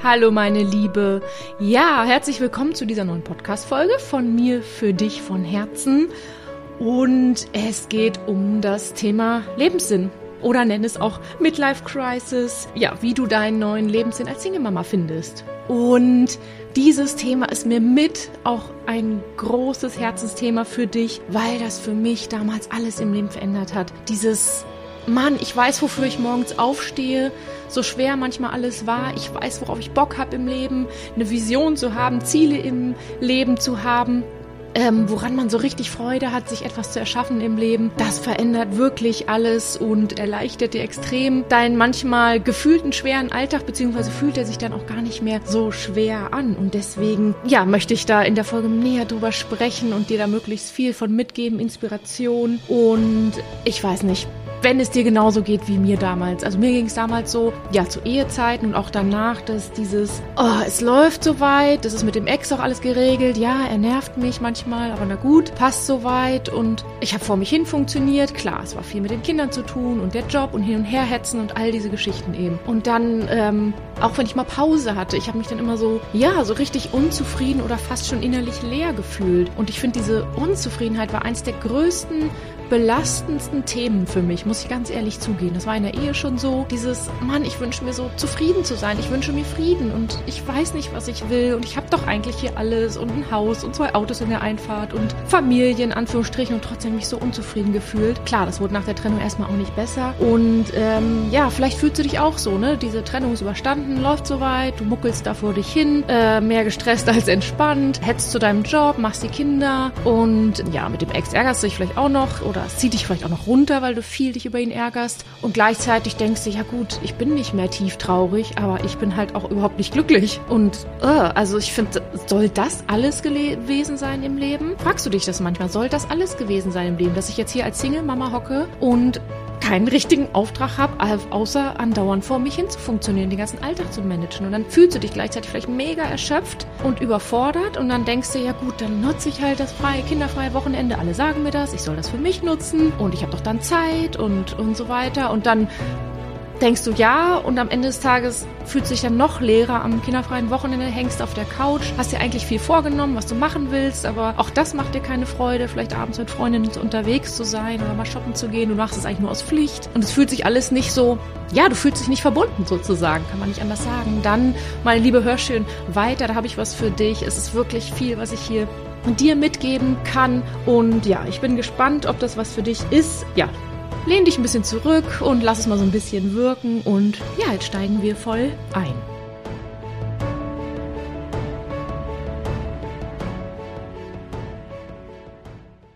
Hallo meine Liebe. Ja, herzlich willkommen zu dieser neuen Podcast-Folge von mir für dich von Herzen. Und es geht um das Thema Lebenssinn. Oder nenn es auch Midlife Crisis. Ja, wie du deinen neuen Lebenssinn als Single-Mama findest. Und dieses Thema ist mir mit auch ein großes Herzensthema für dich, weil das für mich damals alles im Leben verändert hat. Dieses Mann, ich weiß, wofür ich morgens aufstehe, so schwer manchmal alles war. Ich weiß, worauf ich Bock habe im Leben, eine Vision zu haben, Ziele im Leben zu haben ähm, woran man so richtig Freude hat, sich etwas zu erschaffen im Leben. Das verändert wirklich alles und erleichtert dir extrem deinen manchmal gefühlten schweren Alltag, beziehungsweise fühlt er sich dann auch gar nicht mehr so schwer an. Und deswegen, ja, möchte ich da in der Folge näher drüber sprechen und dir da möglichst viel von mitgeben, Inspiration. Und ich weiß nicht, wenn es dir genauso geht wie mir damals. Also mir ging es damals so, ja, zu Ehezeiten und auch danach, dass dieses, oh, es läuft soweit, das ist mit dem Ex auch alles geregelt, ja, er nervt mich manchmal, aber na gut, passt soweit und ich habe vor mich hin funktioniert. Klar, es war viel mit den Kindern zu tun und der Job und hin und her hetzen und all diese Geschichten eben. Und dann, ähm, auch wenn ich mal Pause hatte, ich habe mich dann immer so, ja, so richtig unzufrieden oder fast schon innerlich leer gefühlt. Und ich finde, diese Unzufriedenheit war eins der größten belastendsten Themen für mich, muss ich ganz ehrlich zugehen. Das war in der Ehe schon so. Dieses, Mann, ich wünsche mir so zufrieden zu sein. Ich wünsche mir Frieden und ich weiß nicht, was ich will. Und ich habe doch eigentlich hier alles und ein Haus und zwei Autos in der Einfahrt und Familie in Anführungsstrichen und trotzdem mich so unzufrieden gefühlt. Klar, das wurde nach der Trennung erstmal auch nicht besser. Und ähm, ja, vielleicht fühlst du dich auch so, ne? Diese Trennung ist überstanden, läuft soweit, du muckelst da vor dich hin, äh, mehr gestresst als entspannt, hetzt zu deinem Job, machst die Kinder und ja, mit dem Ex ärgerst du dich vielleicht auch noch oder oder zieht dich vielleicht auch noch runter, weil du viel dich über ihn ärgerst. Und gleichzeitig denkst du, ja gut, ich bin nicht mehr tief traurig, aber ich bin halt auch überhaupt nicht glücklich. Und uh, also ich finde, soll das alles gewesen sein im Leben? Fragst du dich das manchmal? Soll das alles gewesen sein im Leben, dass ich jetzt hier als Single-Mama hocke und keinen richtigen Auftrag habe, außer andauernd vor mich hin zu funktionieren, den ganzen Alltag zu managen. Und dann fühlst du dich gleichzeitig vielleicht mega erschöpft und überfordert und dann denkst du, ja gut, dann nutze ich halt das freie, kinderfreie Wochenende. Alle sagen mir das, ich soll das für mich nutzen und ich habe doch dann Zeit und, und so weiter. Und dann denkst du ja und am Ende des Tages fühlt sich dann noch leerer am kinderfreien Wochenende, hängst auf der Couch, hast dir eigentlich viel vorgenommen, was du machen willst, aber auch das macht dir keine Freude, vielleicht abends mit Freundinnen unterwegs zu sein oder mal shoppen zu gehen, du machst es eigentlich nur aus Pflicht und es fühlt sich alles nicht so, ja, du fühlst dich nicht verbunden sozusagen, kann man nicht anders sagen. Dann, meine liebe Hörschön, weiter, da habe ich was für dich. Es ist wirklich viel, was ich hier dir mitgeben kann und ja, ich bin gespannt, ob das was für dich ist. Ja, Lehn dich ein bisschen zurück und lass es mal so ein bisschen wirken und ja, jetzt steigen wir voll ein.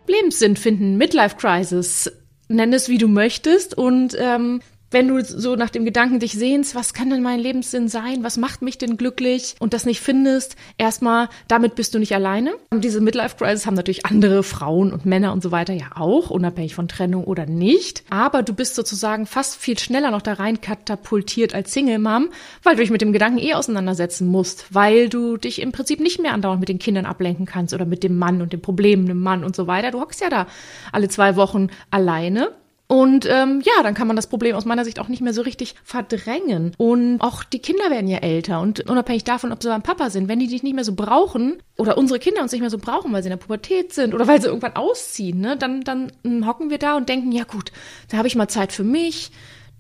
Lebenssinn finden, Midlife Crisis, nenn es wie du möchtest und ähm, wenn du so nach dem Gedanken dich sehnst, was kann denn mein Lebenssinn sein? Was macht mich denn glücklich? Und das nicht findest, erstmal, damit bist du nicht alleine. Und diese Midlife Crisis haben natürlich andere Frauen und Männer und so weiter ja auch, unabhängig von Trennung oder nicht. Aber du bist sozusagen fast viel schneller noch da rein katapultiert als Single Mom, weil du dich mit dem Gedanken eh auseinandersetzen musst, weil du dich im Prinzip nicht mehr andauernd mit den Kindern ablenken kannst oder mit dem Mann und den Problemen dem Mann und so weiter. Du hockst ja da alle zwei Wochen alleine und ähm, ja, dann kann man das Problem aus meiner Sicht auch nicht mehr so richtig verdrängen. Und auch die Kinder werden ja älter. Und unabhängig davon, ob sie beim Papa sind, wenn die dich nicht mehr so brauchen oder unsere Kinder uns nicht mehr so brauchen, weil sie in der Pubertät sind oder weil sie irgendwann ausziehen, ne, dann, dann hocken wir da und denken, ja gut, da habe ich mal Zeit für mich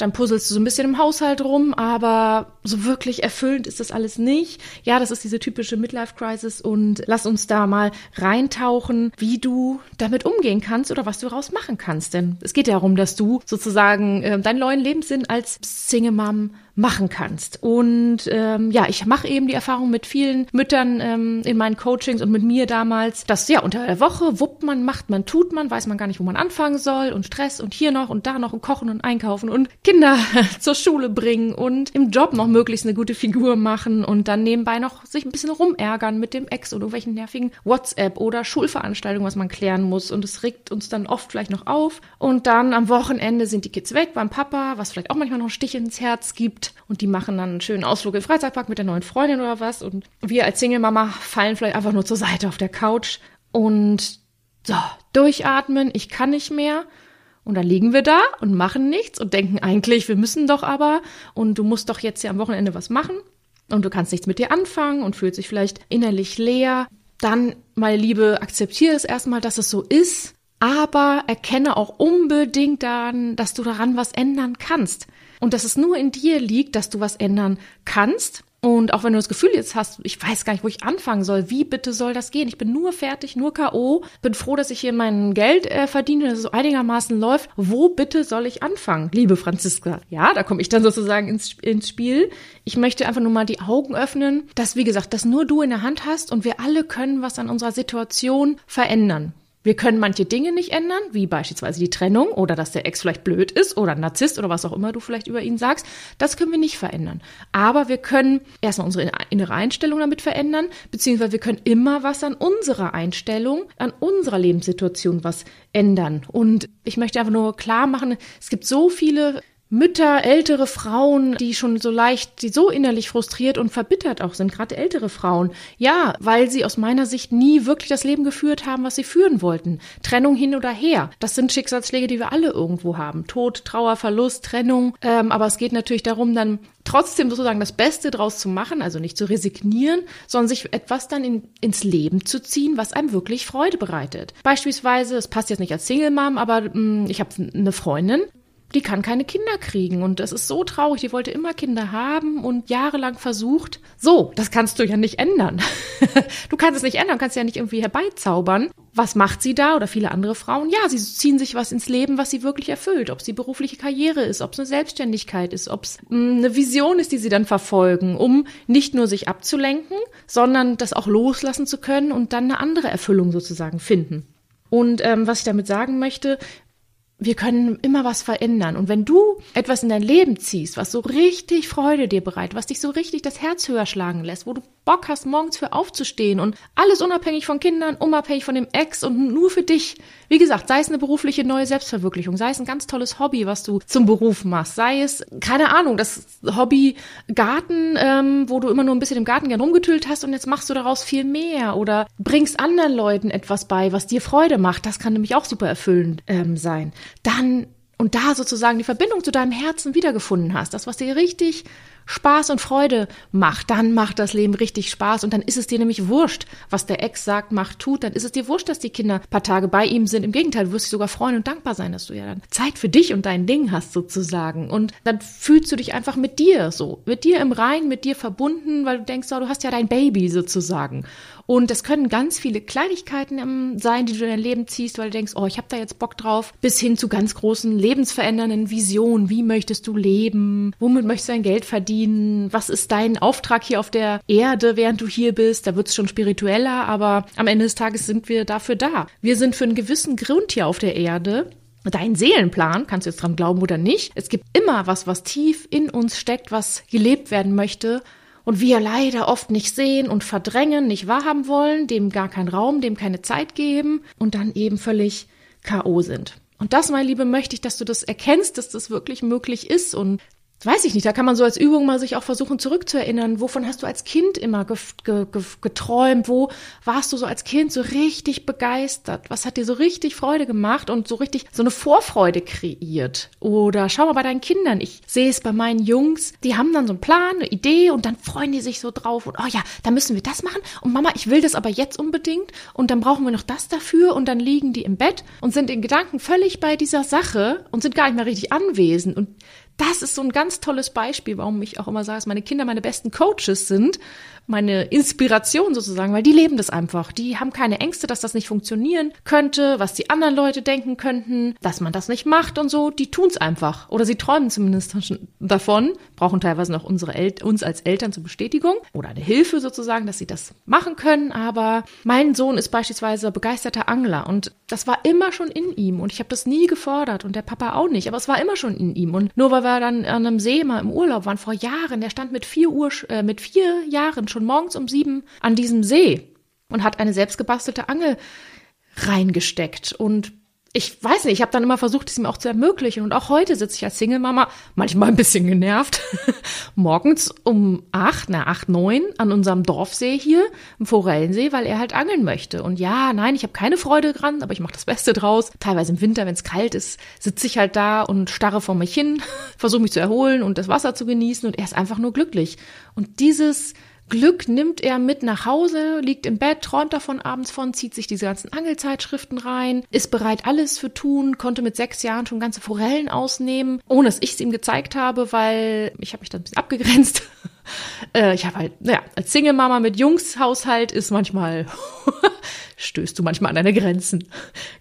dann puzzelst du so ein bisschen im Haushalt rum, aber so wirklich erfüllend ist das alles nicht. Ja, das ist diese typische Midlife-Crisis und lass uns da mal reintauchen, wie du damit umgehen kannst oder was du daraus machen kannst. Denn es geht ja darum, dass du sozusagen äh, deinen neuen Lebenssinn als Single-Mom machen kannst. Und ähm, ja, ich mache eben die Erfahrung mit vielen Müttern ähm, in meinen Coachings und mit mir damals, dass ja unter der Woche wuppt man, macht man, tut man, weiß man gar nicht, wo man anfangen soll und Stress und hier noch und da noch und kochen und einkaufen und Kinder zur Schule bringen und im Job noch möglichst eine gute Figur machen und dann nebenbei noch sich ein bisschen rumärgern mit dem Ex oder irgendwelchen nervigen WhatsApp oder Schulveranstaltungen, was man klären muss. Und es regt uns dann oft vielleicht noch auf. Und dann am Wochenende sind die Kids weg beim Papa, was vielleicht auch manchmal noch einen Stich ins Herz gibt gibt. Und die machen dann einen schönen Ausflug im Freizeitpark mit der neuen Freundin oder was. Und wir als Single-Mama fallen vielleicht einfach nur zur Seite auf der Couch und so, durchatmen, ich kann nicht mehr. Und dann liegen wir da und machen nichts und denken eigentlich, wir müssen doch aber. Und du musst doch jetzt ja am Wochenende was machen. und du kannst nichts mit dir anfangen und fühlst dich vielleicht innerlich leer, dann, meine Liebe, akzeptiere es erstmal, dass es so ist, aber erkenne auch unbedingt dann, dass du daran was ändern kannst und dass es nur in dir liegt, dass du was ändern kannst und auch wenn du das Gefühl jetzt hast, ich weiß gar nicht, wo ich anfangen soll, wie bitte soll das gehen? Ich bin nur fertig, nur K.O., bin froh, dass ich hier mein Geld äh, verdiene, dass es so einigermaßen läuft. Wo bitte soll ich anfangen, liebe Franziska? Ja, da komme ich dann sozusagen ins, ins Spiel. Ich möchte einfach nur mal die Augen öffnen, dass, wie gesagt, dass nur du in der Hand hast und wir alle können was an unserer Situation verändern. Wir können manche Dinge nicht ändern, wie beispielsweise die Trennung oder dass der Ex vielleicht blöd ist oder Narzisst oder was auch immer du vielleicht über ihn sagst. Das können wir nicht verändern. Aber wir können erstmal unsere innere Einstellung damit verändern, beziehungsweise wir können immer was an unserer Einstellung, an unserer Lebenssituation was ändern. Und ich möchte einfach nur klar machen, es gibt so viele Mütter, ältere Frauen, die schon so leicht, die so innerlich frustriert und verbittert auch sind, gerade ältere Frauen. Ja, weil sie aus meiner Sicht nie wirklich das Leben geführt haben, was sie führen wollten. Trennung hin oder her. Das sind Schicksalsschläge, die wir alle irgendwo haben. Tod, Trauer, Verlust, Trennung. Ähm, aber es geht natürlich darum, dann trotzdem sozusagen das Beste draus zu machen, also nicht zu resignieren, sondern sich etwas dann in, ins Leben zu ziehen, was einem wirklich Freude bereitet. Beispielsweise, es passt jetzt nicht als Single Mom, aber mh, mm, ich habe eine Freundin, die kann keine Kinder kriegen. Und das ist so traurig. Die wollte immer Kinder haben und jahrelang versucht. So, das kannst du ja nicht ändern. du kannst es nicht ändern, kannst ja nicht irgendwie herbeizaubern. Was macht sie da oder viele andere Frauen? Ja, sie ziehen sich was ins Leben, was sie wirklich erfüllt. Ob es die berufliche Karriere ist, ob es eine Selbstständigkeit ist, ob es hm, eine Vision ist, die sie dann verfolgen, um nicht nur sich abzulenken, sondern das auch loslassen zu können und dann eine andere Erfüllung sozusagen finden. Und ähm, was ich damit sagen möchte, wir können immer was verändern. Und wenn du etwas in dein Leben ziehst, was so richtig Freude dir bereitet, was dich so richtig das Herz höher schlagen lässt, wo du Bock hast, morgens für aufzustehen und alles unabhängig von Kindern, unabhängig von dem Ex und nur für dich. Wie gesagt, sei es eine berufliche neue Selbstverwirklichung, sei es ein ganz tolles Hobby, was du zum Beruf machst, sei es, keine Ahnung, das Hobby Garten, ähm, wo du immer nur ein bisschen im Garten gern rumgetüllt hast und jetzt machst du daraus viel mehr oder bringst anderen Leuten etwas bei, was dir Freude macht. Das kann nämlich auch super erfüllend ähm, sein. Dann und da sozusagen die Verbindung zu deinem Herzen wiedergefunden hast, das, was dir richtig Spaß und Freude macht, dann macht das Leben richtig Spaß und dann ist es dir nämlich wurscht, was der Ex sagt, macht, tut, dann ist es dir wurscht, dass die Kinder ein paar Tage bei ihm sind. Im Gegenteil, du wirst dich sogar freuen und dankbar sein, dass du ja dann Zeit für dich und dein Ding hast sozusagen und dann fühlst du dich einfach mit dir so, mit dir im Rein, mit dir verbunden, weil du denkst, oh, du hast ja dein Baby sozusagen und das können ganz viele Kleinigkeiten sein, die du in dein Leben ziehst, weil du denkst, oh, ich habe da jetzt Bock drauf, bis hin zu ganz großen lebensverändernden Visionen. Wie möchtest du leben? Womit möchtest du dein Geld verdienen? Was ist dein Auftrag hier auf der Erde, während du hier bist? Da wird es schon spiritueller, aber am Ende des Tages sind wir dafür da. Wir sind für einen gewissen Grund hier auf der Erde dein Seelenplan, kannst du jetzt dran glauben oder nicht. Es gibt immer was, was tief in uns steckt, was gelebt werden möchte und wir leider oft nicht sehen und verdrängen, nicht wahrhaben wollen, dem gar keinen Raum, dem keine Zeit geben und dann eben völlig K.O. sind. Und das, meine Liebe, möchte ich, dass du das erkennst, dass das wirklich möglich ist und weiß ich nicht, da kann man so als Übung mal sich auch versuchen zurückzuerinnern. Wovon hast du als Kind immer ge ge ge geträumt? Wo warst du so als Kind so richtig begeistert? Was hat dir so richtig Freude gemacht und so richtig so eine Vorfreude kreiert? Oder schau mal bei deinen Kindern. Ich sehe es bei meinen Jungs. Die haben dann so einen Plan, eine Idee und dann freuen die sich so drauf und oh ja, da müssen wir das machen. Und Mama, ich will das aber jetzt unbedingt und dann brauchen wir noch das dafür und dann liegen die im Bett und sind in Gedanken völlig bei dieser Sache und sind gar nicht mehr richtig anwesend und das ist so ein ganz tolles Beispiel, warum ich auch immer sage, dass meine Kinder meine besten Coaches sind, meine Inspiration sozusagen, weil die leben das einfach. Die haben keine Ängste, dass das nicht funktionieren könnte, was die anderen Leute denken könnten, dass man das nicht macht und so. Die tun's einfach. Oder sie träumen zumindest davon, brauchen teilweise noch unsere El uns als Eltern zur Bestätigung oder eine Hilfe sozusagen, dass sie das machen können. Aber mein Sohn ist beispielsweise begeisterter Angler und das war immer schon in ihm und ich habe das nie gefordert und der Papa auch nicht, aber es war immer schon in ihm. Und nur weil wir dann an einem See mal im Urlaub waren vor Jahren, der stand mit vier Uhr, äh, mit vier Jahren schon morgens um sieben an diesem See und hat eine selbstgebastelte Angel reingesteckt und ich weiß nicht, ich habe dann immer versucht, es ihm auch zu ermöglichen. Und auch heute sitze ich als Single-Mama, manchmal ein bisschen genervt, morgens um acht, na acht, neun an unserem Dorfsee hier, im Forellensee, weil er halt angeln möchte. Und ja, nein, ich habe keine Freude dran, aber ich mache das Beste draus. Teilweise im Winter, wenn es kalt ist, sitze ich halt da und starre vor mich hin, versuche mich zu erholen und das Wasser zu genießen und er ist einfach nur glücklich. Und dieses Glück nimmt er mit nach Hause, liegt im Bett, träumt davon abends von, zieht sich diese ganzen Angelzeitschriften rein, ist bereit, alles für tun, konnte mit sechs Jahren schon ganze Forellen ausnehmen, ohne dass ich es ihm gezeigt habe, weil ich habe mich da ein bisschen abgegrenzt. äh, ich habe halt, naja, als Single-Mama mit Jungshaushalt ist manchmal, stößt du manchmal an deine Grenzen.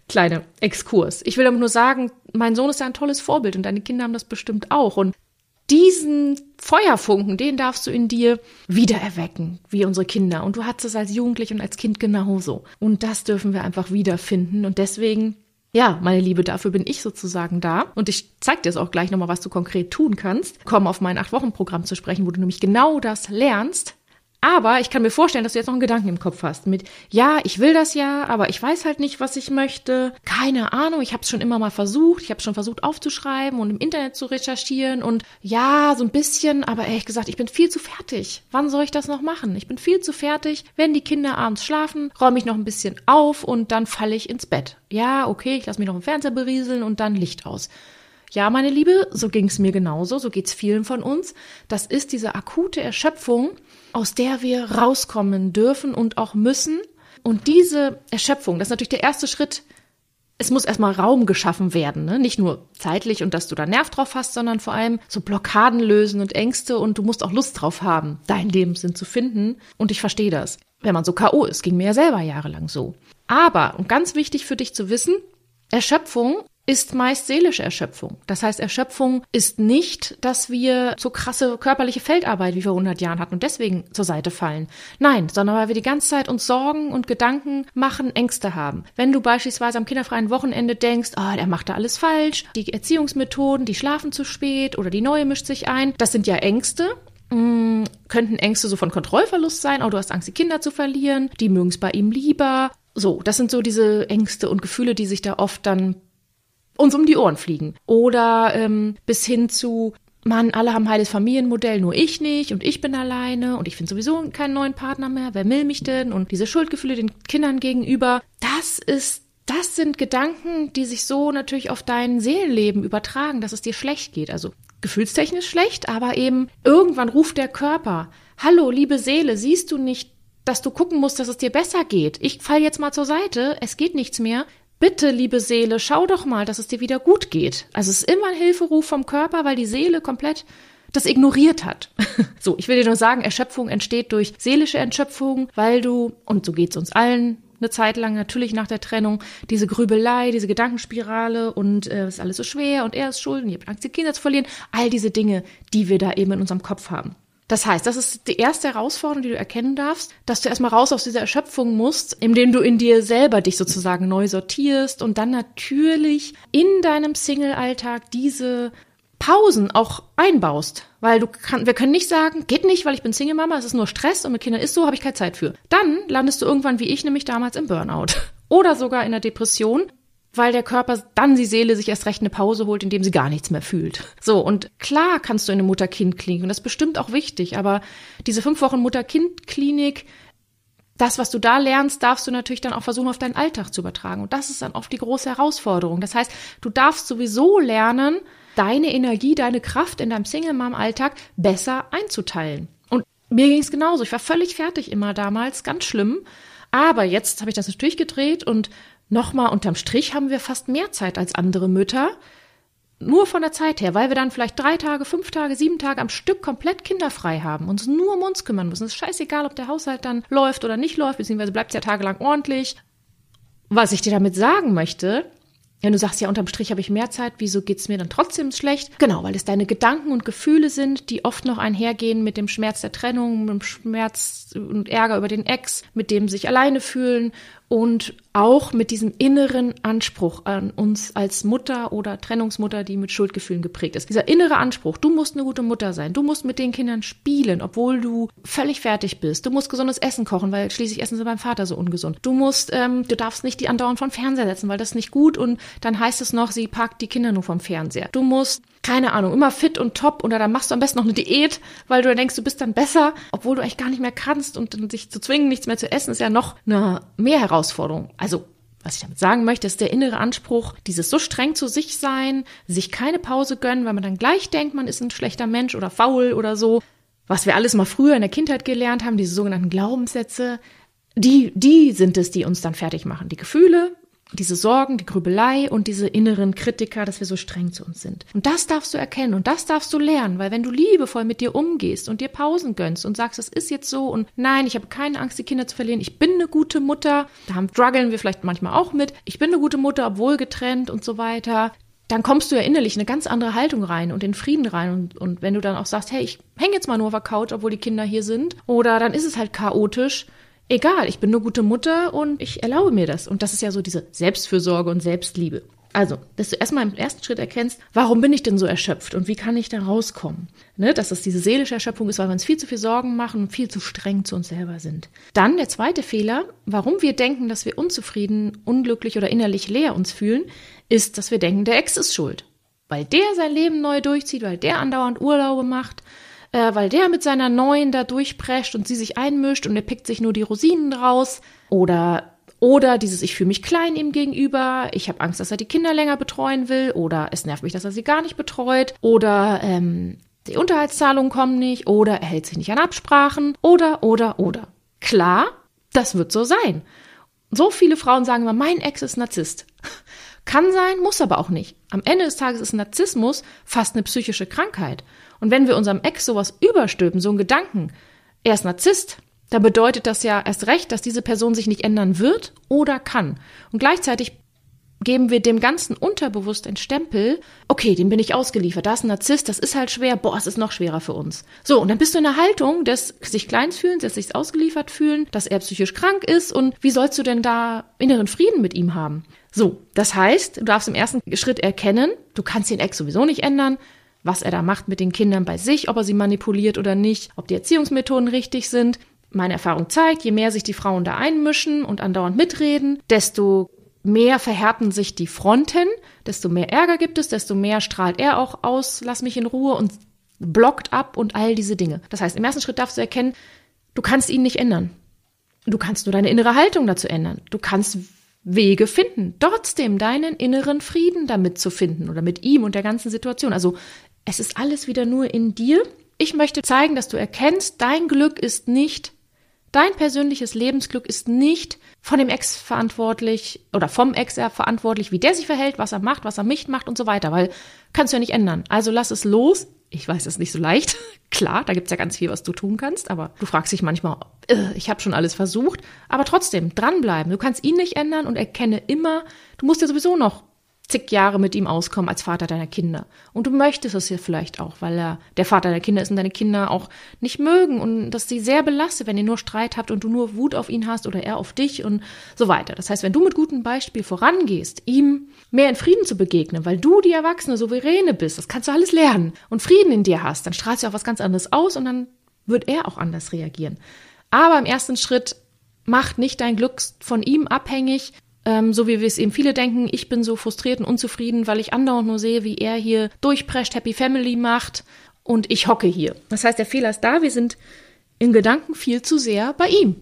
Kleine Exkurs. Ich will aber nur sagen, mein Sohn ist ja ein tolles Vorbild und deine Kinder haben das bestimmt auch. Und diesen Feuerfunken, den darfst du in dir wiedererwecken, wie unsere Kinder. Und du hattest es als Jugendlich und als Kind genauso. Und das dürfen wir einfach wiederfinden. Und deswegen, ja, meine Liebe, dafür bin ich sozusagen da. Und ich zeig dir es auch gleich nochmal, was du konkret tun kannst. Komm auf mein Acht-Wochen-Programm zu sprechen, wo du nämlich genau das lernst, aber ich kann mir vorstellen, dass du jetzt noch einen Gedanken im Kopf hast mit, ja, ich will das ja, aber ich weiß halt nicht, was ich möchte. Keine Ahnung, ich habe es schon immer mal versucht. Ich habe schon versucht aufzuschreiben und im Internet zu recherchieren und ja, so ein bisschen, aber ehrlich gesagt, ich bin viel zu fertig. Wann soll ich das noch machen? Ich bin viel zu fertig. Wenn die Kinder abends schlafen, räume ich noch ein bisschen auf und dann falle ich ins Bett. Ja, okay, ich lasse mich noch im Fernseher berieseln und dann Licht aus. Ja, meine Liebe, so ging es mir genauso, so geht's vielen von uns. Das ist diese akute Erschöpfung, aus der wir rauskommen dürfen und auch müssen. Und diese Erschöpfung, das ist natürlich der erste Schritt. Es muss erstmal Raum geschaffen werden, ne? nicht nur zeitlich und dass du da Nerv drauf hast, sondern vor allem so Blockaden lösen und Ängste und du musst auch Lust drauf haben, deinen Lebenssinn zu finden. Und ich verstehe das. Wenn man so K.O. ist, ging mir ja selber jahrelang so. Aber, und ganz wichtig für dich zu wissen, Erschöpfung ist meist seelische Erschöpfung. Das heißt, Erschöpfung ist nicht, dass wir so krasse körperliche Feldarbeit wie vor 100 Jahren hatten und deswegen zur Seite fallen. Nein, sondern weil wir die ganze Zeit uns Sorgen und Gedanken machen, Ängste haben. Wenn du beispielsweise am kinderfreien Wochenende denkst, oh, der macht da alles falsch, die Erziehungsmethoden, die schlafen zu spät oder die neue mischt sich ein, das sind ja Ängste hm, könnten Ängste so von Kontrollverlust sein, oh, du hast Angst, die Kinder zu verlieren, die mögen es bei ihm lieber. So, das sind so diese Ängste und Gefühle, die sich da oft dann uns um die Ohren fliegen. Oder ähm, bis hin zu, Mann, alle haben heiles Familienmodell, nur ich nicht und ich bin alleine und ich finde sowieso keinen neuen Partner mehr. Wer will mich denn? Und diese Schuldgefühle den Kindern gegenüber, das ist das sind Gedanken, die sich so natürlich auf dein Seelenleben übertragen, dass es dir schlecht geht. Also gefühlstechnisch schlecht, aber eben irgendwann ruft der Körper, hallo, liebe Seele, siehst du nicht, dass du gucken musst, dass es dir besser geht? Ich fall jetzt mal zur Seite, es geht nichts mehr. Bitte, liebe Seele, schau doch mal, dass es dir wieder gut geht. Also es ist immer ein Hilferuf vom Körper, weil die Seele komplett das ignoriert hat. so, ich will dir nur sagen, Erschöpfung entsteht durch seelische Erschöpfung, weil du, und so geht's uns allen, eine Zeit lang natürlich nach der Trennung diese Grübelei, diese Gedankenspirale und äh, ist alles so schwer und er ist schuld und ihr habt Angst, die Kinder zu verlieren. All diese Dinge, die wir da eben in unserem Kopf haben. Das heißt, das ist die erste Herausforderung, die du erkennen darfst, dass du erstmal raus aus dieser Erschöpfung musst, indem du in dir selber dich sozusagen neu sortierst und dann natürlich in deinem Single-Alltag diese Pausen auch einbaust. Weil du kann, wir können nicht sagen, geht nicht, weil ich bin Single-Mama, es ist nur Stress und mit Kindern ist so, habe ich keine Zeit für. Dann landest du irgendwann wie ich nämlich damals im Burnout. Oder sogar in der Depression, weil der Körper dann die Seele sich erst recht eine Pause holt, indem sie gar nichts mehr fühlt. So, und klar kannst du in eine Mutter-Kind-Klinik, und das ist bestimmt auch wichtig, aber diese fünf Wochen Mutter-Kind-Klinik, das, was du da lernst, darfst du natürlich dann auch versuchen, auf deinen Alltag zu übertragen. Und das ist dann oft die große Herausforderung. Das heißt, du darfst sowieso lernen, deine Energie, deine Kraft in deinem Single-Mom-Alltag besser einzuteilen. Und mir ging es genauso. Ich war völlig fertig immer damals, ganz schlimm. Aber jetzt habe ich das natürlich gedreht und nochmal unterm Strich haben wir fast mehr Zeit als andere Mütter. Nur von der Zeit her, weil wir dann vielleicht drei Tage, fünf Tage, sieben Tage am Stück komplett kinderfrei haben, uns nur um uns kümmern müssen. Es ist scheißegal, ob der Haushalt dann läuft oder nicht läuft, beziehungsweise bleibt es ja tagelang ordentlich. Was ich dir damit sagen möchte, wenn du sagst, ja, unterm Strich habe ich mehr Zeit, wieso geht's mir dann trotzdem schlecht? Genau, weil es deine Gedanken und Gefühle sind, die oft noch einhergehen mit dem Schmerz der Trennung, mit dem Schmerz und Ärger über den Ex, mit dem sich alleine fühlen und auch mit diesem inneren Anspruch an uns als Mutter oder Trennungsmutter, die mit Schuldgefühlen geprägt ist. Dieser innere Anspruch, du musst eine gute Mutter sein, du musst mit den Kindern spielen, obwohl du völlig fertig bist. Du musst gesundes Essen kochen, weil schließlich essen sie beim Vater so ungesund. Du musst, ähm, du darfst nicht die andauernd vom Fernseher setzen, weil das ist nicht gut und dann heißt es noch, sie parkt die Kinder nur vom Fernseher. Du musst keine Ahnung, immer fit und top oder dann machst du am besten noch eine Diät, weil du denkst, du bist dann besser, obwohl du eigentlich gar nicht mehr kannst und sich zu zwingen, nichts mehr zu essen, ist ja noch eine mehr Herausforderung. Also was ich damit sagen möchte, ist der innere Anspruch, dieses so streng zu sich sein, sich keine Pause gönnen, weil man dann gleich denkt, man ist ein schlechter Mensch oder faul oder so. Was wir alles mal früher in der Kindheit gelernt haben, diese sogenannten Glaubenssätze, die, die sind es, die uns dann fertig machen. Die Gefühle, diese Sorgen, die Grübelei und diese inneren Kritiker, dass wir so streng zu uns sind. Und das darfst du erkennen und das darfst du lernen, weil wenn du liebevoll mit dir umgehst und dir Pausen gönnst und sagst, das ist jetzt so und nein, ich habe keine Angst, die Kinder zu verlieren, ich bin eine gute Mutter, da strugglen wir vielleicht manchmal auch mit, ich bin eine gute Mutter, obwohl getrennt und so weiter, dann kommst du ja innerlich in eine ganz andere Haltung rein und in Frieden rein. Und, und wenn du dann auch sagst, hey, ich hänge jetzt mal nur auf der Couch, obwohl die Kinder hier sind, oder dann ist es halt chaotisch, egal, ich bin eine gute Mutter und ich erlaube mir das. Und das ist ja so diese Selbstfürsorge und Selbstliebe. Also, dass du erstmal im ersten Schritt erkennst, warum bin ich denn so erschöpft und wie kann ich da rauskommen? Ne, dass das diese seelische Erschöpfung ist, weil wir uns viel zu viel Sorgen machen und viel zu streng zu uns selber sind. Dann der zweite Fehler, warum wir denken, dass wir unzufrieden, unglücklich oder innerlich leer uns fühlen, ist, dass wir denken, der Ex ist schuld. Weil der sein Leben neu durchzieht, weil der andauernd Urlaube macht, äh, weil der mit seiner neuen da durchprescht und sie sich einmischt und er pickt sich nur die Rosinen draus. Oder oder dieses Ich fühle mich klein ihm gegenüber, ich habe Angst, dass er die Kinder länger betreuen will, oder es nervt mich, dass er sie gar nicht betreut, oder ähm, die Unterhaltszahlungen kommen nicht, oder er hält sich nicht an Absprachen, oder, oder, oder. Klar, das wird so sein. So viele Frauen sagen immer, mein Ex ist Narzisst. Kann sein, muss aber auch nicht. Am Ende des Tages ist Narzissmus fast eine psychische Krankheit. Und wenn wir unserem Ex sowas überstülpen, so einen Gedanken, er ist Narzisst, dann bedeutet das ja erst recht, dass diese Person sich nicht ändern wird oder kann. Und gleichzeitig geben wir dem Ganzen unterbewusst einen Stempel, okay, dem bin ich ausgeliefert, da ist ein Narzisst, das ist halt schwer, boah, es ist noch schwerer für uns. So, und dann bist du in der Haltung des sich kleins fühlen, des sich ausgeliefert fühlen, dass er psychisch krank ist und wie sollst du denn da inneren Frieden mit ihm haben? So, das heißt, du darfst im ersten Schritt erkennen, du kannst den Ex sowieso nicht ändern, was er da macht mit den Kindern bei sich, ob er sie manipuliert oder nicht, ob die Erziehungsmethoden richtig sind. Meine Erfahrung zeigt, je mehr sich die Frauen da einmischen und andauernd mitreden, desto mehr verhärten sich die Fronten, desto mehr Ärger gibt es, desto mehr strahlt er auch aus, lass mich in Ruhe und blockt ab und all diese Dinge. Das heißt, im ersten Schritt darfst du erkennen, du kannst ihn nicht ändern. Du kannst nur deine innere Haltung dazu ändern. Du kannst Wege finden, trotzdem deinen inneren Frieden damit zu finden oder mit ihm und der ganzen Situation. Also es ist alles wieder nur in dir. Ich möchte zeigen, dass du erkennst, dein Glück ist nicht, dein persönliches Lebensglück ist nicht von dem Ex verantwortlich oder vom Ex verantwortlich, wie der sich verhält, was er macht, was er nicht macht und so weiter, weil kannst du ja nicht ändern. Also lass es los. Ich weiß, es ist nicht so leicht. Klar, da gibt's ja ganz viel, was du tun kannst, aber du fragst dich manchmal, äh, ich habe schon alles versucht, aber trotzdem dranbleiben. Du kannst ihn nicht ändern und erkenne immer, du musst ja sowieso noch zig Jahre mit ihm auskommen als Vater deiner Kinder. Und du möchtest es ja vielleicht auch, weil er der Vater deiner Kinder ist und deine Kinder auch nicht mögen und dass sie sehr belastet, wenn ihr nur Streit habt und du nur Wut auf ihn hast oder er auf dich und so weiter. Das heißt, wenn du mit gutem Beispiel vorangehst, ihm mehr in Frieden zu begegnen, weil du die erwachsene Souveräne bist, das kannst du alles lernen und Frieden in dir hast, dann strahlst du auch was ganz anderes aus und dann wird er auch anders reagieren. Aber im ersten Schritt macht nicht dein Glück von ihm abhängig, ähm, so wie wir es eben viele denken, ich bin so frustriert und unzufrieden, weil ich andauernd nur sehe, wie er hier durchprescht, Happy Family macht und ich hocke hier. Das heißt, der Fehler ist da, wir sind in Gedanken viel zu sehr bei ihm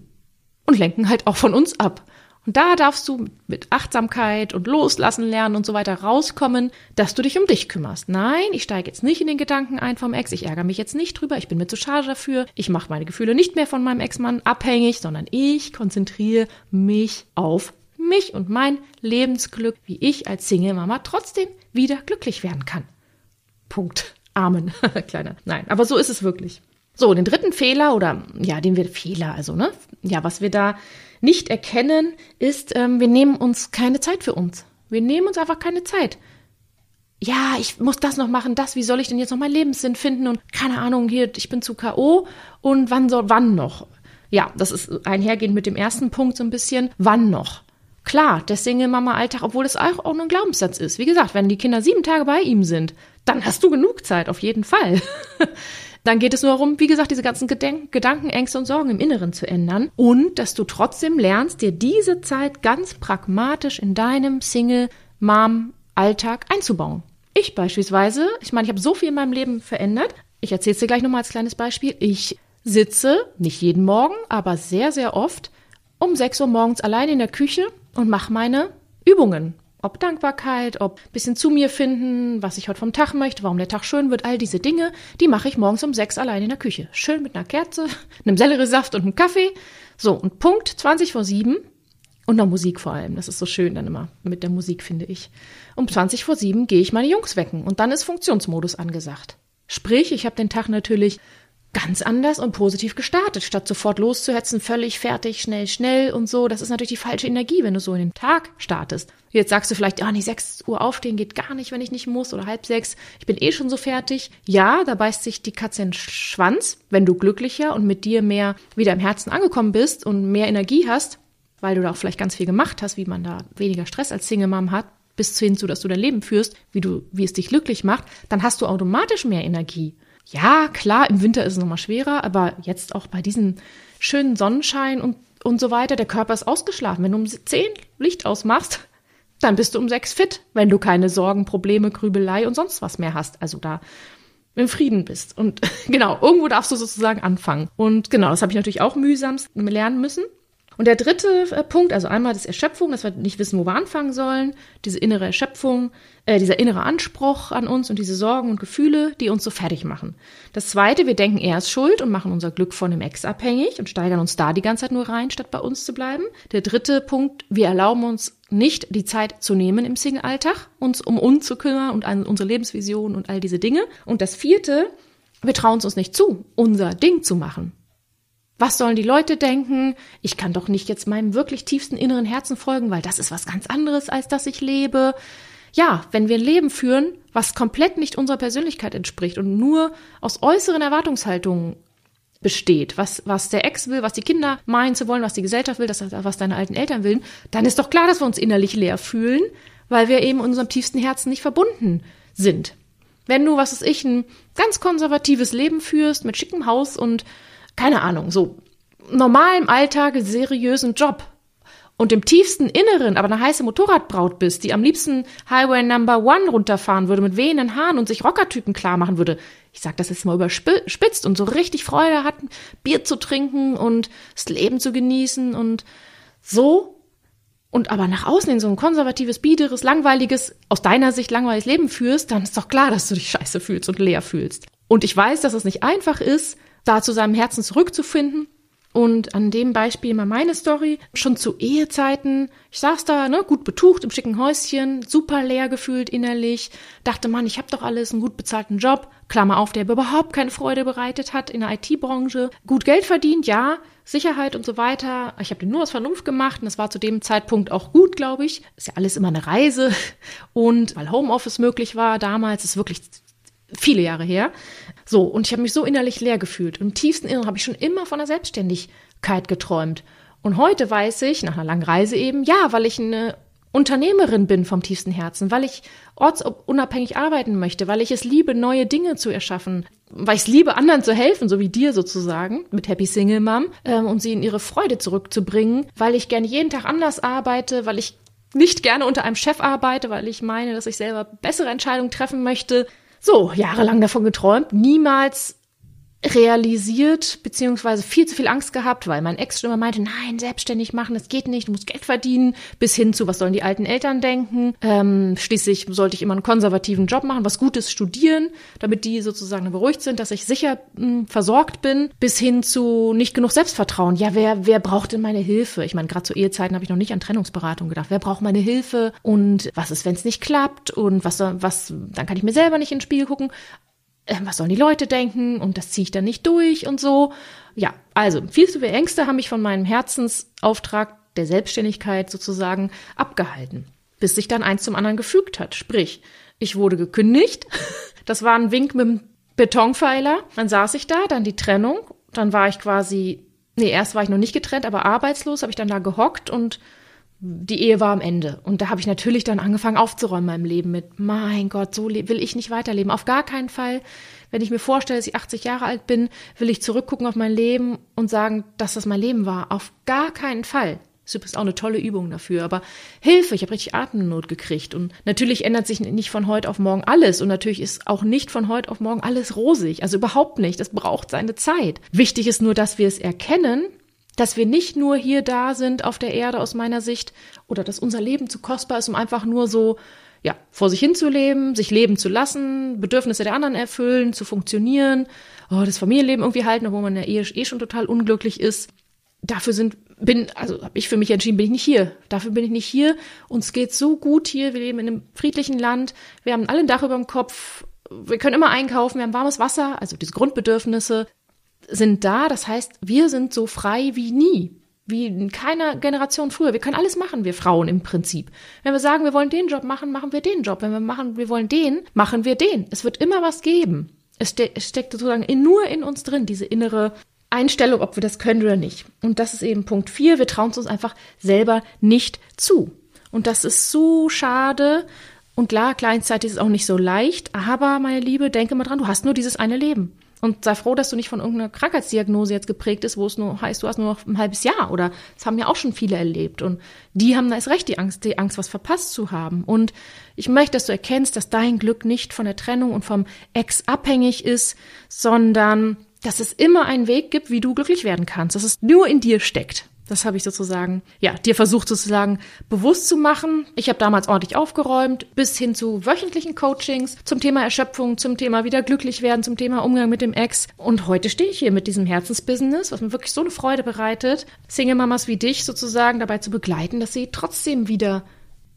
und lenken halt auch von uns ab. Und da darfst du mit Achtsamkeit und Loslassen lernen und so weiter rauskommen, dass du dich um dich kümmerst. Nein, ich steige jetzt nicht in den Gedanken ein vom Ex, ich ärgere mich jetzt nicht drüber, ich bin mir zu schade dafür, ich mache meine Gefühle nicht mehr von meinem Ex-Mann abhängig, sondern ich konzentriere mich auf mich und mein Lebensglück, wie ich als Single-Mama trotzdem wieder glücklich werden kann. Punkt. Amen. Kleiner. Nein, aber so ist es wirklich. So, den dritten Fehler oder ja, den wir Fehler, also ne, ja, was wir da nicht erkennen, ist, ähm, wir nehmen uns keine Zeit für uns. Wir nehmen uns einfach keine Zeit. Ja, ich muss das noch machen, das, wie soll ich denn jetzt noch meinen Lebenssinn finden und keine Ahnung, hier, ich bin zu K.O. und wann soll, wann noch? Ja, das ist einhergehend mit dem ersten Punkt so ein bisschen. Wann noch? Klar, der Single-Mama-Alltag, obwohl es auch, auch nur ein Glaubenssatz ist. Wie gesagt, wenn die Kinder sieben Tage bei ihm sind, dann hast du genug Zeit, auf jeden Fall. dann geht es nur darum, wie gesagt, diese ganzen Gedenk Gedanken, Ängste und Sorgen im Inneren zu ändern und dass du trotzdem lernst, dir diese Zeit ganz pragmatisch in deinem Single-Mom-Alltag einzubauen. Ich beispielsweise, ich meine, ich habe so viel in meinem Leben verändert. Ich erzähle es dir gleich nochmal als kleines Beispiel. Ich sitze, nicht jeden Morgen, aber sehr, sehr oft, um 6 Uhr morgens allein in der Küche und mache meine Übungen. Ob Dankbarkeit, ob bisschen zu mir finden, was ich heute vom Tag möchte, warum der Tag schön wird, all diese Dinge, die mache ich morgens um sechs allein in der Küche. Schön mit einer Kerze, einem Selleriesaft und einem Kaffee. So, und Punkt 20 vor sieben und der Musik vor allem. Das ist so schön dann immer mit der Musik, finde ich. Um 20 vor sieben gehe ich meine Jungs wecken und dann ist Funktionsmodus angesagt. Sprich, ich habe den Tag natürlich ganz anders und positiv gestartet, statt sofort loszuhetzen, völlig fertig, schnell, schnell und so. Das ist natürlich die falsche Energie, wenn du so in den Tag startest. Jetzt sagst du vielleicht, ah, nee, sechs Uhr aufstehen geht gar nicht, wenn ich nicht muss oder halb sechs. Ich bin eh schon so fertig. Ja, da beißt sich die Katze in den Schwanz, wenn du glücklicher und mit dir mehr wieder im Herzen angekommen bist und mehr Energie hast, weil du da auch vielleicht ganz viel gemacht hast, wie man da weniger Stress als Single Mom hat, bis hin zu, dass du dein Leben führst, wie du, wie es dich glücklich macht, dann hast du automatisch mehr Energie. Ja, klar, im Winter ist es nochmal schwerer, aber jetzt auch bei diesem schönen Sonnenschein und, und so weiter, der Körper ist ausgeschlafen. Wenn du um zehn Licht ausmachst, dann bist du um sechs fit, wenn du keine Sorgen, Probleme, Grübelei und sonst was mehr hast. Also da im Frieden bist. Und genau, irgendwo darfst du sozusagen anfangen. Und genau, das habe ich natürlich auch mühsamst lernen müssen. Und der dritte äh, Punkt, also einmal das Erschöpfung, dass wir nicht wissen, wo wir anfangen sollen, diese innere Erschöpfung, äh, dieser innere Anspruch an uns und diese Sorgen und Gefühle, die uns so fertig machen. Das zweite, wir denken, er ist schuld und machen unser Glück von dem Ex abhängig und steigern uns da die ganze Zeit nur rein, statt bei uns zu bleiben. Der dritte Punkt, wir erlauben uns nicht die Zeit zu nehmen im Single-Alltag, uns um uns zu kümmern und an unsere Lebensvision und all diese Dinge. Und das vierte, wir trauen es uns nicht zu, unser Ding zu machen. Was sollen die Leute denken? Ich kann doch nicht jetzt meinem wirklich tiefsten inneren Herzen folgen, weil das ist was ganz anderes, als dass ich lebe. Ja, wenn wir ein Leben führen, was komplett nicht unserer Persönlichkeit entspricht und nur aus äußeren Erwartungshaltungen besteht, was, was der Ex will, was die Kinder meinen zu wollen, was die Gesellschaft will, das, was deine alten Eltern willen, dann ist doch klar, dass wir uns innerlich leer fühlen, weil wir eben unserem tiefsten Herzen nicht verbunden sind. Wenn du, was weiß ich, ein ganz konservatives Leben führst mit schickem Haus und keine Ahnung, so normalem Alltag seriösen Job und im tiefsten Inneren aber eine heiße Motorradbraut bist, die am liebsten Highway Number One runterfahren würde mit wehenden Haaren und sich Rockertypen klar machen würde. Ich sag das jetzt mal überspitzt und so richtig Freude hat, Bier zu trinken und das Leben zu genießen und so. Und aber nach außen in so ein konservatives, biederes, langweiliges, aus deiner Sicht langweiliges Leben führst, dann ist doch klar, dass du dich scheiße fühlst und leer fühlst. Und ich weiß, dass es nicht einfach ist, da zu seinem Herzen zurückzufinden. Und an dem Beispiel mal meine Story. Schon zu Ehezeiten. Ich saß da, ne, gut betucht im schicken Häuschen, super leer gefühlt innerlich. Dachte, man, ich habe doch alles, einen gut bezahlten Job. Klammer auf, der überhaupt keine Freude bereitet hat in der IT-Branche. Gut Geld verdient, ja. Sicherheit und so weiter. Ich habe den nur aus Vernunft gemacht und das war zu dem Zeitpunkt auch gut, glaube ich. Ist ja alles immer eine Reise. Und weil Homeoffice möglich war damals, ist wirklich viele Jahre her. So, und ich habe mich so innerlich leer gefühlt. Im tiefsten Inneren habe ich schon immer von der Selbstständigkeit geträumt. Und heute weiß ich, nach einer langen Reise eben, ja, weil ich eine Unternehmerin bin vom tiefsten Herzen, weil ich ortsunabhängig arbeiten möchte, weil ich es liebe, neue Dinge zu erschaffen, weil ich es liebe, anderen zu helfen, so wie dir sozusagen, mit Happy Single Mom, ähm, und sie in ihre Freude zurückzubringen, weil ich gerne jeden Tag anders arbeite, weil ich nicht gerne unter einem Chef arbeite, weil ich meine, dass ich selber bessere Entscheidungen treffen möchte, so, jahrelang davon geträumt, niemals realisiert, beziehungsweise viel zu viel Angst gehabt, weil mein Ex schon immer meinte, nein, selbstständig machen, das geht nicht, du musst Geld verdienen, bis hin zu, was sollen die alten Eltern denken. Ähm, schließlich sollte ich immer einen konservativen Job machen, was Gutes studieren, damit die sozusagen beruhigt sind, dass ich sicher mh, hm, versorgt bin, bis hin zu nicht genug Selbstvertrauen. Ja, wer, wer braucht denn meine Hilfe? Ich meine, gerade zu Ehezeiten habe ich noch nicht an Trennungsberatung gedacht. Wer braucht meine Hilfe? Und was ist, wenn es nicht klappt? Und was, was, dann kann ich mir selber nicht ins Spiegel gucken äh, was sollen die Leute denken und das ziehe ich dann nicht durch und so. Ja, also viel zu viele Ängste haben mich von meinem Herzensauftrag der Selbstständigkeit sozusagen abgehalten, bis sich dann eins zum anderen gefügt hat. Sprich, ich wurde gekündigt, das war ein Wink mit dem Betonpfeiler, dann saß ich da, dann die Trennung, dann war ich quasi nee, erst war ich noch nicht getrennt, aber arbeitslos, habe ich dann da gehockt und die Ehe war am Ende. Und da habe ich natürlich dann angefangen aufzuräumen in meinem Leben mit, mein Gott, so will ich nicht weiterleben. Auf gar keinen Fall. Wenn ich mir vorstelle, dass ich 80 Jahre alt bin, will ich zurückgucken auf mein Leben und sagen, dass das mein Leben war. Auf gar keinen Fall. Das ist übrigens auch eine tolle Übung dafür. Aber Hilfe, ich habe richtig Atemnot gekriegt. Und natürlich ändert sich nicht von heute auf morgen alles. Und natürlich ist auch nicht von heute auf morgen alles rosig. Also überhaupt nicht. Das braucht seine Zeit. Wichtig ist nur, dass wir es erkennen dass wir nicht nur hier da sind auf der Erde aus meiner Sicht oder dass unser Leben zu kostbar ist, um einfach nur so ja, vor sich hinzuleben, sich leben zu lassen, Bedürfnisse der anderen erfüllen, zu funktionieren, oh, das Familienleben irgendwie halten, obwohl man ja eh, eh schon total unglücklich ist. Dafür sind, bin, also habe ich für mich entschieden, bin ich nicht hier. Dafür bin ich nicht hier. Uns geht so gut hier. Wir leben in einem friedlichen Land. Wir haben alle ein Dach über dem Kopf. Wir können immer einkaufen. Wir haben warmes Wasser, also diese Grundbedürfnisse sind da. Das heißt, wir sind so frei wie nie. Wie in keiner Generation früher. Wir können alles machen, wir Frauen im Prinzip. Wenn wir sagen, wir wollen den Job machen, machen wir den Job. Wenn wir machen, wir wollen den, machen wir den. Es wird immer was geben. Es, ste es steckt sozusagen in, nur in uns drin, diese innere Einstellung, ob wir das können oder nicht. Und das ist eben Punkt vier. Wir trauen es uns einfach selber nicht zu. Und das ist so schade. Und klar, gleichzeitig ist es auch nicht so leicht. Aber, meine Liebe, denke mal dran, du hast nur dieses eine Leben. Und sei froh, dass du nicht von irgendeiner Krankheitsdiagnose jetzt geprägt ist, wo es nur heißt, du hast nur noch ein halbes Jahr. Oder das haben ja auch schon viele erlebt. Und die haben da ist recht die Angst, die Angst, was verpasst zu haben. Und ich möchte, dass du erkennst, dass dein Glück nicht von der Trennung und vom Ex abhängig ist, sondern dass es immer einen Weg gibt, wie du glücklich werden kannst. Dass es nur in dir steckt. Das habe ich sozusagen, ja, dir versucht sozusagen bewusst zu machen. Ich habe damals ordentlich aufgeräumt, bis hin zu wöchentlichen Coachings zum Thema Erschöpfung, zum Thema wieder glücklich werden, zum Thema Umgang mit dem Ex. Und heute stehe ich hier mit diesem Herzensbusiness, was mir wirklich so eine Freude bereitet, Single-Mamas wie dich sozusagen dabei zu begleiten, dass sie trotzdem wieder,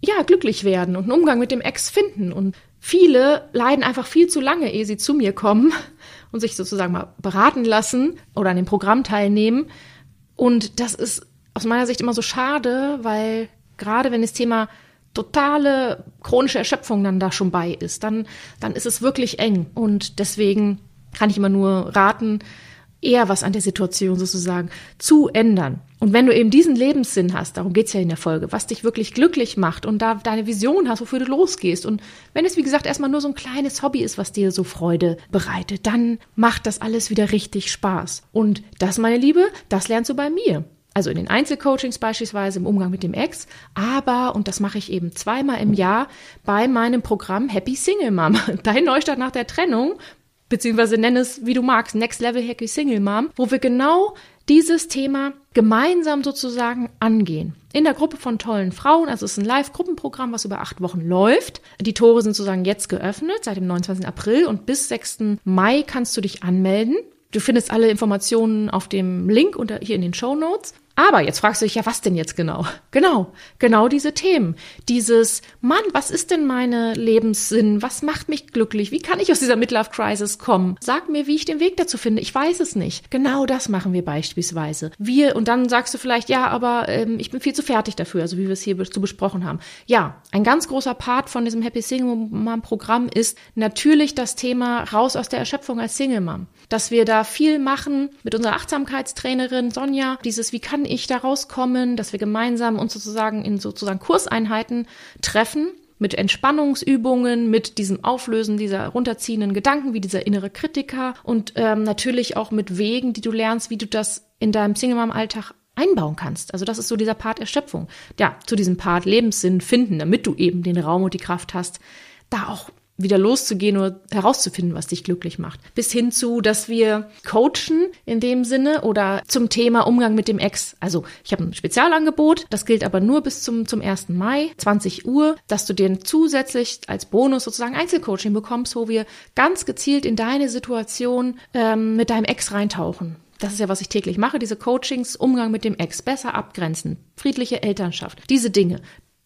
ja, glücklich werden und einen Umgang mit dem Ex finden. Und viele leiden einfach viel zu lange, ehe sie zu mir kommen und sich sozusagen mal beraten lassen oder an dem Programm teilnehmen und das ist aus meiner Sicht immer so schade, weil gerade wenn das Thema totale chronische Erschöpfung dann da schon bei ist, dann, dann ist es wirklich eng. Und deswegen kann ich immer nur raten, eher was an der Situation sozusagen zu ändern. Und wenn du eben diesen Lebenssinn hast, darum geht's ja in der Folge, was dich wirklich glücklich macht und da deine Vision hast, wofür du losgehst. Und wenn es, wie gesagt, erstmal nur so ein kleines Hobby ist, was dir so Freude bereitet, dann macht das alles wieder richtig Spaß. Und das, meine Liebe, das lernst du bei mir. Also in den Einzelcoachings beispielsweise im Umgang mit dem Ex, aber, und das mache ich eben zweimal im Jahr, bei meinem Programm Happy Single Mom. Dein Neustart nach der Trennung, beziehungsweise nenn es, wie du magst, Next Level Happy Single Mom, wo wir genau dieses Thema gemeinsam sozusagen angehen. In der Gruppe von tollen Frauen, also es ist ein Live-Gruppenprogramm, was über acht Wochen läuft. Die Tore sind sozusagen jetzt geöffnet, seit dem 29. April und bis 6. Mai kannst du dich anmelden. Du findest alle Informationen auf dem Link unter, hier in den Show Notes. Aber jetzt fragst du dich ja, was denn jetzt genau? Genau, genau diese Themen. Dieses, Mann, was ist denn meine Lebenssinn? Was macht mich glücklich? Wie kann ich aus dieser Midlife Crisis kommen? Sag mir, wie ich den Weg dazu finde. Ich weiß es nicht. Genau das machen wir beispielsweise. Wir, und dann sagst du vielleicht, ja, aber ähm, ich bin viel zu fertig dafür, also wie wir es hier zu besprochen haben. Ja, ein ganz großer Part von diesem Happy Single Mom Programm ist natürlich das Thema raus aus der Erschöpfung als Single Mom. Dass wir da viel machen mit unserer Achtsamkeitstrainerin Sonja, dieses, wie kann ich da rauskommen, dass wir gemeinsam uns sozusagen in sozusagen Kurseinheiten treffen mit Entspannungsübungen, mit diesem Auflösen dieser runterziehenden Gedanken, wie dieser innere Kritiker und ähm, natürlich auch mit Wegen, die du lernst, wie du das in deinem Single-Mom-Alltag einbauen kannst. Also das ist so dieser Part Erschöpfung. Ja, zu diesem Part Lebenssinn finden, damit du eben den Raum und die Kraft hast, da auch wieder loszugehen oder herauszufinden, was dich glücklich macht. Bis hin zu, dass wir coachen in dem Sinne oder zum Thema Umgang mit dem Ex. Also ich habe ein Spezialangebot, das gilt aber nur bis zum, zum 1. Mai, 20 Uhr, dass du den zusätzlich als Bonus sozusagen Einzelcoaching bekommst, wo wir ganz gezielt in deine Situation ähm, mit deinem Ex reintauchen. Das ist ja, was ich täglich mache, diese Coachings, Umgang mit dem Ex, besser abgrenzen, friedliche Elternschaft, diese Dinge.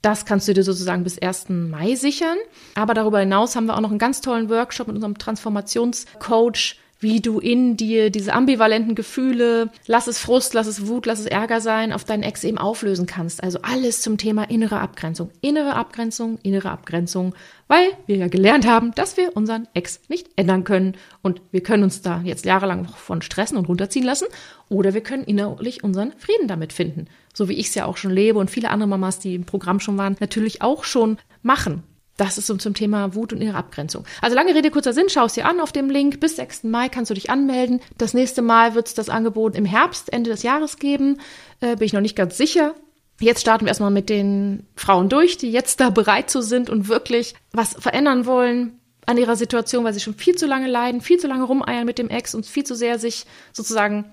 Das kannst du dir sozusagen bis 1. Mai sichern. Aber darüber hinaus haben wir auch noch einen ganz tollen Workshop mit unserem Transformationscoach wie du in dir diese ambivalenten Gefühle, lass es Frust, lass es Wut, lass es Ärger sein, auf deinen Ex eben auflösen kannst. Also alles zum Thema innere Abgrenzung. Innere Abgrenzung, innere Abgrenzung, weil wir ja gelernt haben, dass wir unseren Ex nicht ändern können. Und wir können uns da jetzt jahrelang von stressen und runterziehen lassen oder wir können innerlich unseren Frieden damit finden. So wie ich es ja auch schon lebe und viele andere Mamas, die im Programm schon waren, natürlich auch schon machen. Das ist so zum Thema Wut und ihre Abgrenzung. Also lange Rede, kurzer Sinn, schau es dir an auf dem Link. Bis 6. Mai kannst du dich anmelden. Das nächste Mal wird es das Angebot im Herbst, Ende des Jahres geben. Äh, bin ich noch nicht ganz sicher. Jetzt starten wir erstmal mit den Frauen durch, die jetzt da bereit zu sind und wirklich was verändern wollen an ihrer Situation, weil sie schon viel zu lange leiden, viel zu lange rumeiern mit dem Ex und viel zu sehr sich sozusagen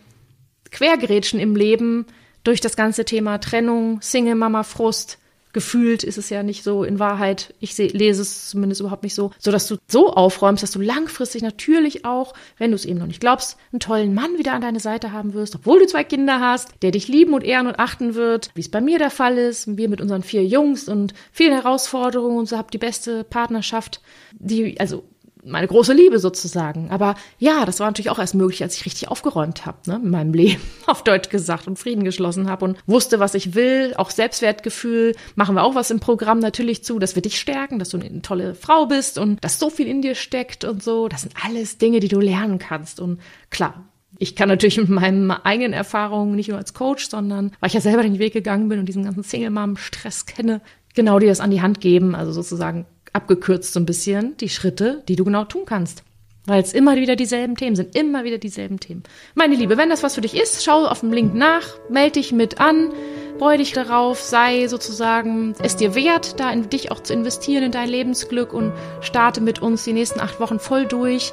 quergerätschen im Leben durch das ganze Thema Trennung, Single-Mama-Frust, gefühlt ist es ja nicht so in Wahrheit, ich seh, lese es zumindest überhaupt nicht so, so dass du so aufräumst, dass du langfristig natürlich auch, wenn du es eben noch nicht glaubst, einen tollen Mann wieder an deine Seite haben wirst, obwohl du zwei Kinder hast, der dich lieben und ehren und achten wird, wie es bei mir der Fall ist, wir mit unseren vier Jungs und vielen Herausforderungen und so habt die beste Partnerschaft, die, also meine große Liebe sozusagen. Aber ja, das war natürlich auch erst möglich, als ich richtig aufgeräumt habe, ne, in meinem Leben, auf Deutsch gesagt und Frieden geschlossen habe und wusste, was ich will. Auch Selbstwertgefühl machen wir auch was im Programm natürlich zu, dass wir dich stärken, dass du eine tolle Frau bist und dass so viel in dir steckt und so. Das sind alles Dinge, die du lernen kannst. Und klar, ich kann natürlich mit meinen eigenen Erfahrungen, nicht nur als Coach, sondern weil ich ja selber den Weg gegangen bin und diesen ganzen Single-Mom-Stress kenne, genau dir das an die Hand geben. Also sozusagen abgekürzt so ein bisschen die Schritte, die du genau tun kannst. Weil es immer wieder dieselben Themen sind, immer wieder dieselben Themen. Meine Liebe, wenn das was für dich ist, schau auf dem Link nach, melde dich mit an, freu dich darauf, sei sozusagen es dir wert, da in dich auch zu investieren in dein Lebensglück und starte mit uns die nächsten acht Wochen voll durch.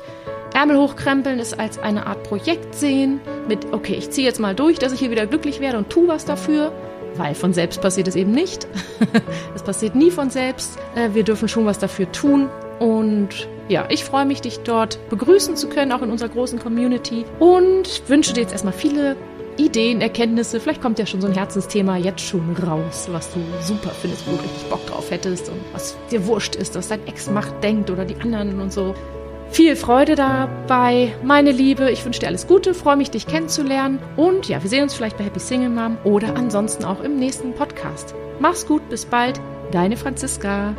Ärmel hochkrempeln ist als eine Art Projekt sehen mit, okay, ich ziehe jetzt mal durch, dass ich hier wieder glücklich werde und tu was dafür weil von selbst passiert es eben nicht. es passiert nie von selbst. Äh, wir dürfen schon was dafür tun. Und ja, ich freue mich, dich dort begrüßen zu können, auch in unserer großen Community. Und wünsche dir jetzt erstmal viele Ideen, Erkenntnisse. Vielleicht kommt ja schon so ein Herzensthema jetzt schon raus, was du super findest, wo du richtig Bock drauf hättest und was dir wurscht ist, was dein Ex macht, denkt oder die anderen und so. Viel Freude dabei, meine Liebe. Ich wünsche dir alles Gute, freue mich, dich kennenzulernen. Und ja, wir sehen uns vielleicht bei Happy Single Mom oder ansonsten auch im nächsten Podcast. Mach's gut, bis bald, deine Franziska.